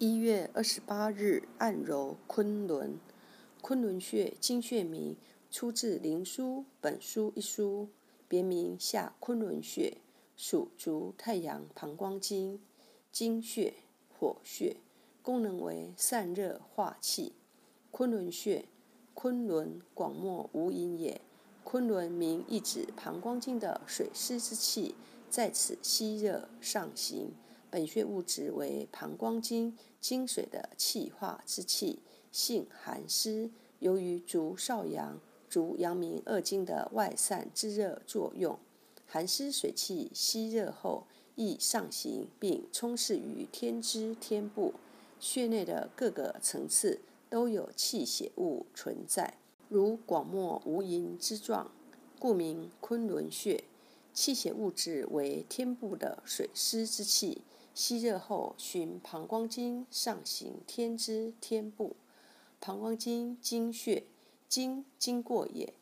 一月二十八日，按揉昆仑。昆仑穴，经穴名，出自《灵枢·本书》一书，别名下昆仑穴，属足太阳膀胱经。经穴，火穴，功能为散热化气。昆仑穴，昆仑广漠无垠也。昆仑名意指膀胱经的水湿之气在此吸热上行。本穴物质为膀胱经经水的气化之气，性寒湿，由于足少阳、足阳明二经的外散之热作用，寒湿水气吸热后易上行，并充斥于天之天部，穴内的各个层次都有气血物存在，如广漠无垠之状，故名昆仑穴。气血物质为天部的水湿之气。吸热后，循膀胱经上行天之天部。膀胱经经穴，经经过也，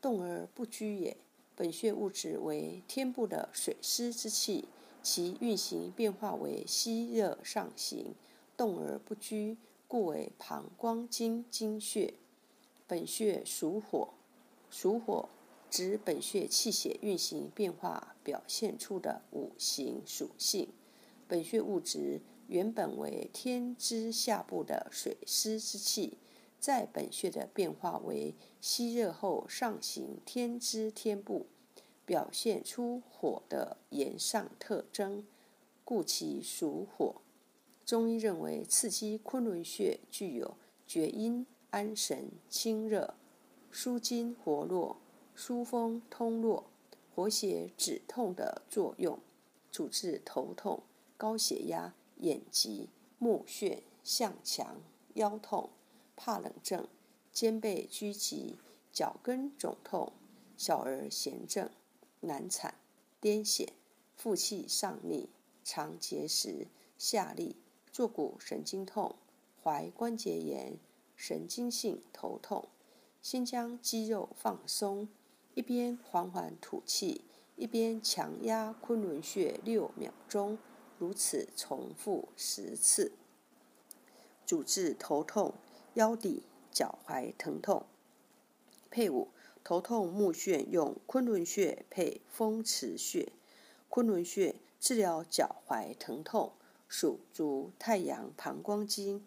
动而不居也。本穴物质为天部的水湿之气，其运行变化为吸热上行，动而不居，故为膀胱经经穴。本穴属火，属火指本穴气血运行变化表现出的五行属性。本穴物质原本为天之下部的水湿之气，在本穴的变化为吸热后上行天之天部，表现出火的炎上特征，故其属火。中医认为，刺激昆仑穴具有厥阴、安神、清热、舒筋活络、疏风通络、活血止痛的作用，主治头痛。高血压、眼疾、目眩、向强、腰痛、怕冷症、肩背拘急、脚跟肿痛、小儿痫症、难产、癫痫、腹气上逆、肠结石、下痢、坐骨神经痛、踝关节炎、神经性头痛。先将肌肉放松，一边缓缓吐气，一边强压昆仑穴六秒钟。如此重复十次，主治头痛、腰骶、脚踝疼痛。配伍头痛目眩用昆仑穴配风池穴。昆仑穴治疗脚踝疼痛，属足太阳膀胱经，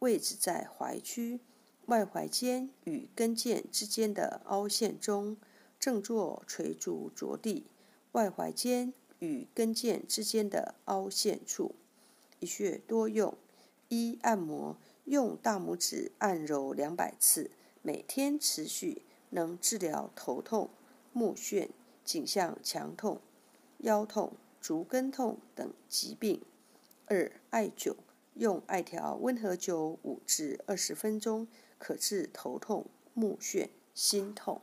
位置在踝区外踝尖与跟腱之间的凹陷中，正坐垂足着地，外踝尖。与跟腱之间的凹陷处，一穴多用。一按摩，用大拇指按揉两百次，每天持续，能治疗头痛、目眩、颈项强痛、腰痛、足跟痛等疾病。二艾灸，用艾条温和灸五至二十分钟，可治头痛、目眩、心痛。